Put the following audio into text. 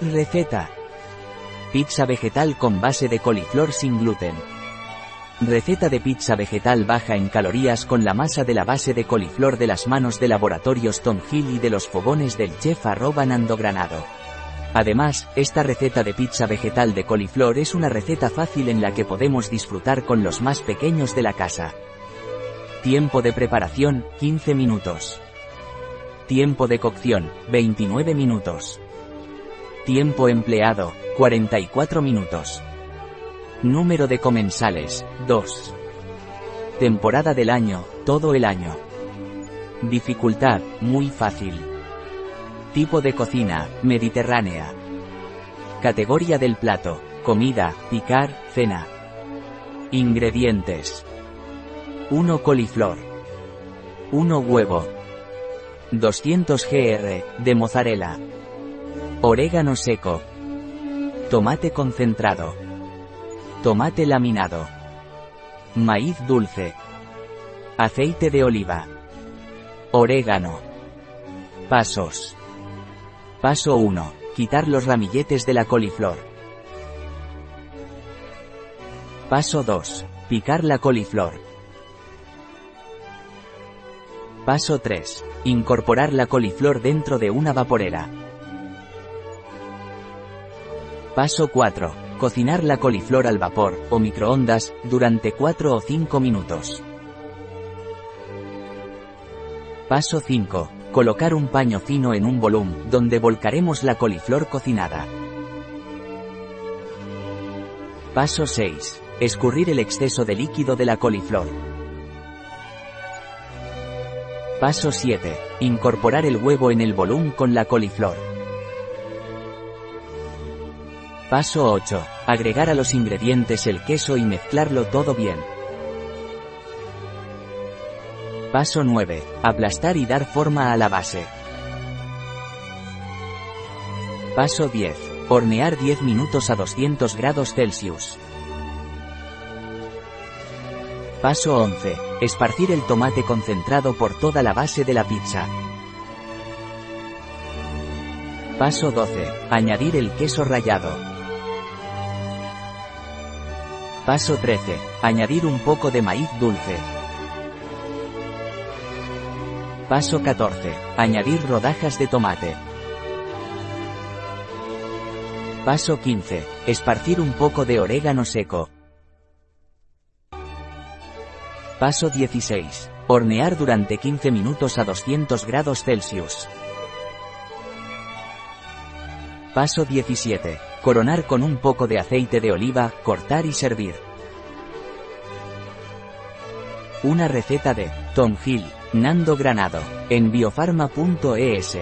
Receta. Pizza vegetal con base de coliflor sin gluten. Receta de pizza vegetal baja en calorías con la masa de la base de coliflor de las manos de laboratorios Tom Hill y de los fogones del chef arroba Nando Granado. Además, esta receta de pizza vegetal de coliflor es una receta fácil en la que podemos disfrutar con los más pequeños de la casa. Tiempo de preparación, 15 minutos. Tiempo de cocción, 29 minutos. Tiempo empleado, 44 minutos. Número de comensales, 2. Temporada del año, todo el año. Dificultad, muy fácil. Tipo de cocina, mediterránea. Categoría del plato, comida, picar, cena. Ingredientes. 1 coliflor. 1 huevo. 200 gr, de mozzarella. Orégano seco. Tomate concentrado. Tomate laminado. Maíz dulce. Aceite de oliva. Orégano. Pasos. Paso 1. Quitar los ramilletes de la coliflor. Paso 2. Picar la coliflor. Paso 3. Incorporar la coliflor dentro de una vaporera. Paso 4. Cocinar la coliflor al vapor, o microondas, durante 4 o 5 minutos. Paso 5. Colocar un paño fino en un volumen, donde volcaremos la coliflor cocinada. Paso 6. Escurrir el exceso de líquido de la coliflor. Paso 7. Incorporar el huevo en el volumen con la coliflor. Paso 8. Agregar a los ingredientes el queso y mezclarlo todo bien. Paso 9. Aplastar y dar forma a la base. Paso 10. Hornear 10 minutos a 200 grados Celsius. Paso 11. Esparcir el tomate concentrado por toda la base de la pizza. Paso 12. Añadir el queso rallado. Paso 13. Añadir un poco de maíz dulce. Paso 14. Añadir rodajas de tomate. Paso 15. Esparcir un poco de orégano seco. Paso 16. Hornear durante 15 minutos a 200 grados Celsius. Paso 17. Coronar con un poco de aceite de oliva, cortar y servir. Una receta de Tom Hill, Nando Granado, en biofarma.es.